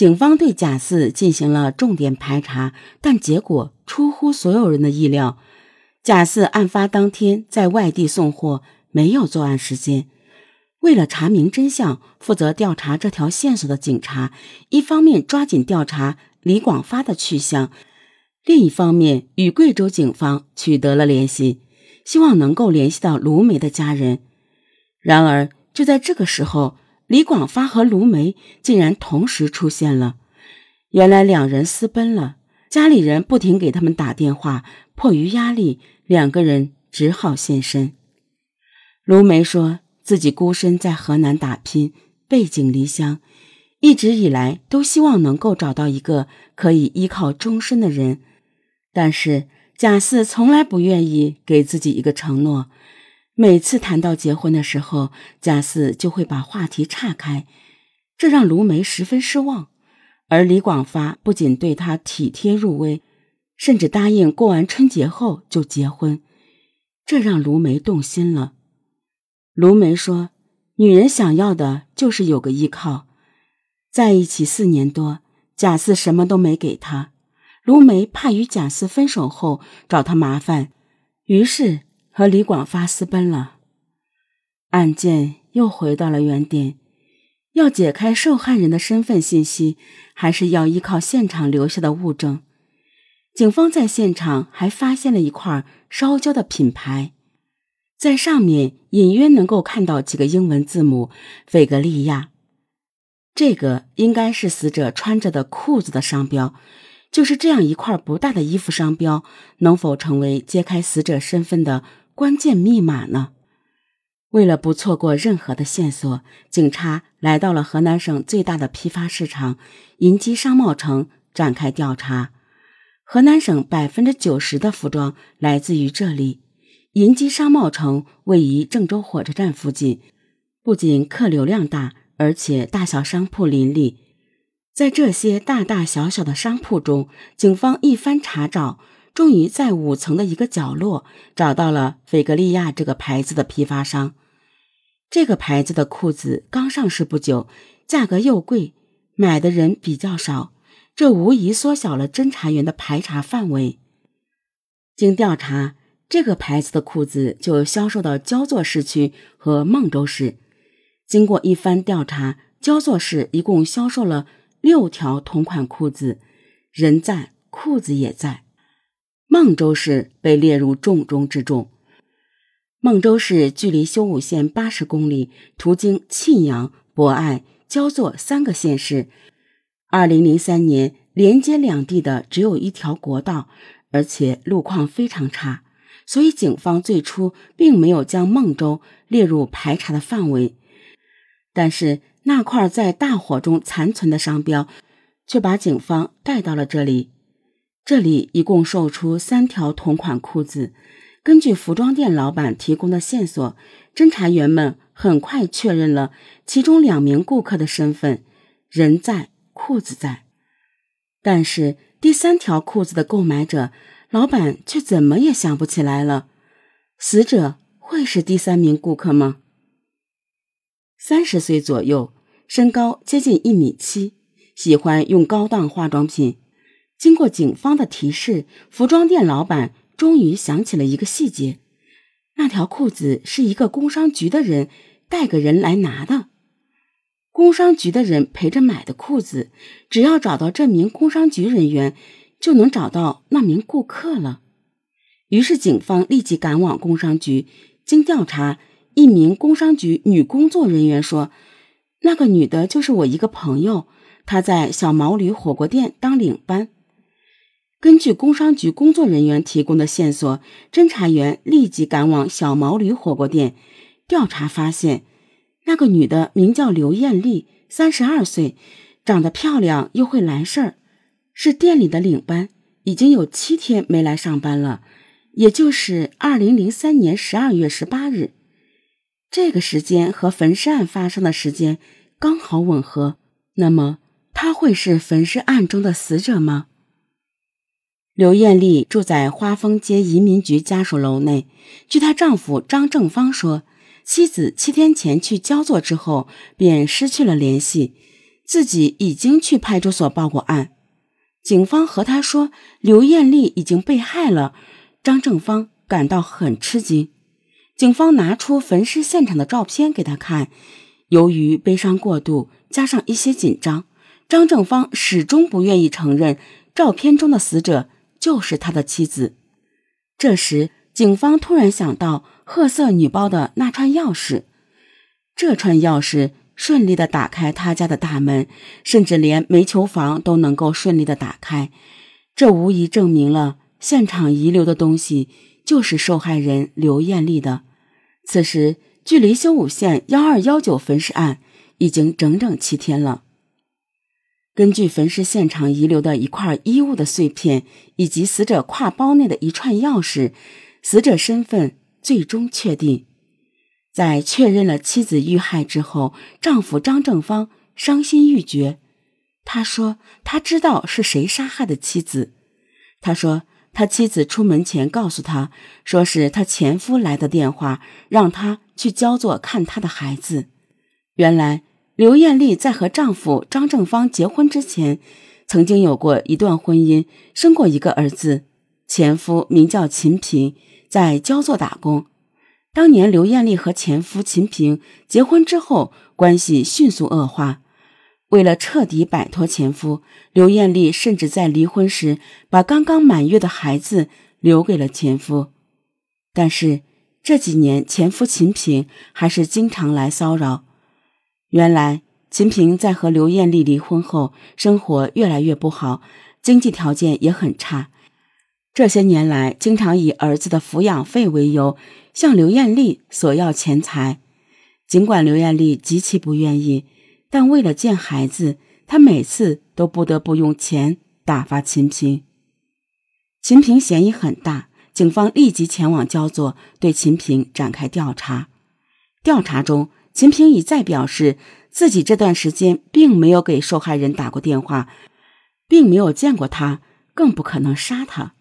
警方对贾四进行了重点排查，但结果出乎所有人的意料。贾四案发当天在外地送货，没有作案时间。为了查明真相，负责调查这条线索的警察，一方面抓紧调查李广发的去向，另一方面与贵州警方取得了联系，希望能够联系到卢梅的家人。然而，就在这个时候，李广发和卢梅竟然同时出现了。原来两人私奔了，家里人不停给他们打电话，迫于压力，两个人只好现身。卢梅说。自己孤身在河南打拼，背井离乡，一直以来都希望能够找到一个可以依靠终身的人。但是贾四从来不愿意给自己一个承诺，每次谈到结婚的时候，贾四就会把话题岔开，这让卢梅十分失望。而李广发不仅对她体贴入微，甚至答应过完春节后就结婚，这让卢梅动心了。卢梅说：“女人想要的就是有个依靠。在一起四年多，贾四什么都没给她。卢梅怕与贾四分手后找他麻烦，于是和李广发私奔了。案件又回到了原点，要解开受害人的身份信息，还是要依靠现场留下的物证。警方在现场还发现了一块烧焦的品牌。”在上面隐约能够看到几个英文字母“费格利亚”，这个应该是死者穿着的裤子的商标。就是这样一块不大的衣服商标，能否成为揭开死者身份的关键密码呢？为了不错过任何的线索，警察来到了河南省最大的批发市场银基商贸城展开调查。河南省百分之九十的服装来自于这里。银基商贸城位于郑州火车站附近，不仅客流量大，而且大小商铺林立。在这些大大小小的商铺中，警方一番查找，终于在五层的一个角落找到了菲格利亚这个牌子的批发商。这个牌子的裤子刚上市不久，价格又贵，买的人比较少，这无疑缩小了侦查员的排查范围。经调查。这个牌子的裤子就销售到焦作市区和孟州市。经过一番调查，焦作市一共销售了六条同款裤子，人在，裤子也在。孟州市被列入重中之重。孟州市距离修武县八十公里，途经沁阳、博爱、焦作三个县市。二零零三年，连接两地的只有一条国道，而且路况非常差。所以，警方最初并没有将孟州列入排查的范围，但是那块在大火中残存的商标，却把警方带到了这里。这里一共售出三条同款裤子。根据服装店老板提供的线索，侦查员们很快确认了其中两名顾客的身份，人在，裤子在。但是第三条裤子的购买者。老板却怎么也想不起来了，死者会是第三名顾客吗？三十岁左右，身高接近一米七，喜欢用高档化妆品。经过警方的提示，服装店老板终于想起了一个细节：那条裤子是一个工商局的人带个人来拿的。工商局的人陪着买的裤子，只要找到这名工商局人员。就能找到那名顾客了。于是，警方立即赶往工商局。经调查，一名工商局女工作人员说：“那个女的就是我一个朋友，她在小毛驴火锅店当领班。”根据工商局工作人员提供的线索，侦查员立即赶往小毛驴火锅店调查，发现那个女的名叫刘艳丽，三十二岁，长得漂亮，又会来事儿。是店里的领班，已经有七天没来上班了，也就是二零零三年十二月十八日，这个时间和焚尸案发生的时间刚好吻合。那么，他会是焚尸案中的死者吗？刘艳丽住在花峰街移民局家属楼内。据她丈夫张正芳说，妻子七天前去焦作之后便失去了联系。自己已经去派出所报过案。警方和他说刘艳丽已经被害了，张正芳感到很吃惊。警方拿出焚尸现场的照片给他看，由于悲伤过度，加上一些紧张，张正芳始终不愿意承认照片中的死者就是他的妻子。这时，警方突然想到褐色女包的那串钥匙，这串钥匙顺利的打开他家的大门，甚至连煤球房都能够顺利的打开。这无疑证明了现场遗留的东西就是受害人刘艳丽的。此时，距离修武县幺二幺九焚尸案已经整整七天了。根据焚尸现场遗留的一块衣物的碎片，以及死者挎包内的一串钥匙，死者身份最终确定。在确认了妻子遇害之后，丈夫张正芳伤心欲绝。他说：“他知道是谁杀害的妻子。”他说。他妻子出门前告诉他，说是他前夫来的电话，让他去焦作看他的孩子。原来刘艳丽在和丈夫张正芳结婚之前，曾经有过一段婚姻，生过一个儿子。前夫名叫秦平，在焦作打工。当年刘艳丽和前夫秦平结婚之后，关系迅速恶化。为了彻底摆脱前夫，刘艳丽甚至在离婚时把刚刚满月的孩子留给了前夫。但是这几年，前夫秦平还是经常来骚扰。原来，秦平在和刘艳丽离婚后，生活越来越不好，经济条件也很差。这些年来，经常以儿子的抚养费为由向刘艳丽索要钱财。尽管刘艳丽极其不愿意。但为了见孩子，她每次都不得不用钱打发秦平。秦平嫌疑很大，警方立即前往焦作，对秦平展开调查。调查中，秦平一再表示自己这段时间并没有给受害人打过电话，并没有见过他，更不可能杀他。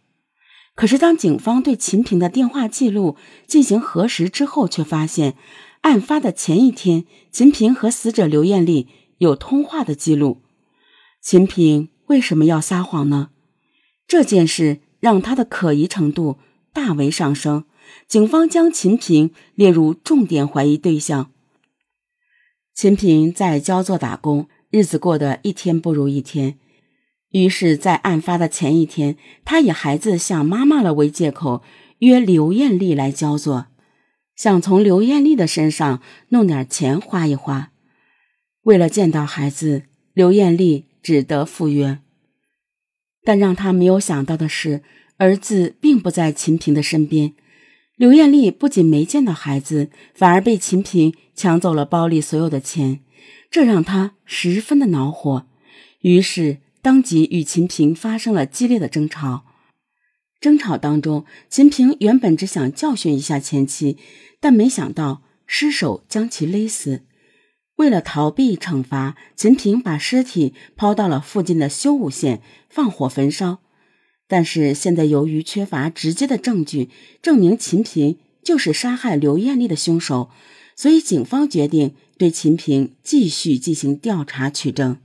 可是，当警方对秦平的电话记录进行核实之后，却发现。案发的前一天，秦平和死者刘艳丽有通话的记录。秦平为什么要撒谎呢？这件事让他的可疑程度大为上升。警方将秦平列入重点怀疑对象。秦平在焦作打工，日子过得一天不如一天。于是，在案发的前一天，他以孩子想妈妈了为借口，约刘艳丽来焦作。想从刘艳丽的身上弄点钱花一花，为了见到孩子，刘艳丽只得赴约。但让他没有想到的是，儿子并不在秦平的身边。刘艳丽不仅没见到孩子，反而被秦平抢走了包里所有的钱，这让他十分的恼火，于是当即与秦平发生了激烈的争吵。争吵当中，秦平原本只想教训一下前妻。但没想到失手将其勒死。为了逃避惩罚，秦平把尸体抛到了附近的修武县，放火焚烧。但是现在由于缺乏直接的证据证明秦平就是杀害刘艳丽的凶手，所以警方决定对秦平继续进行调查取证。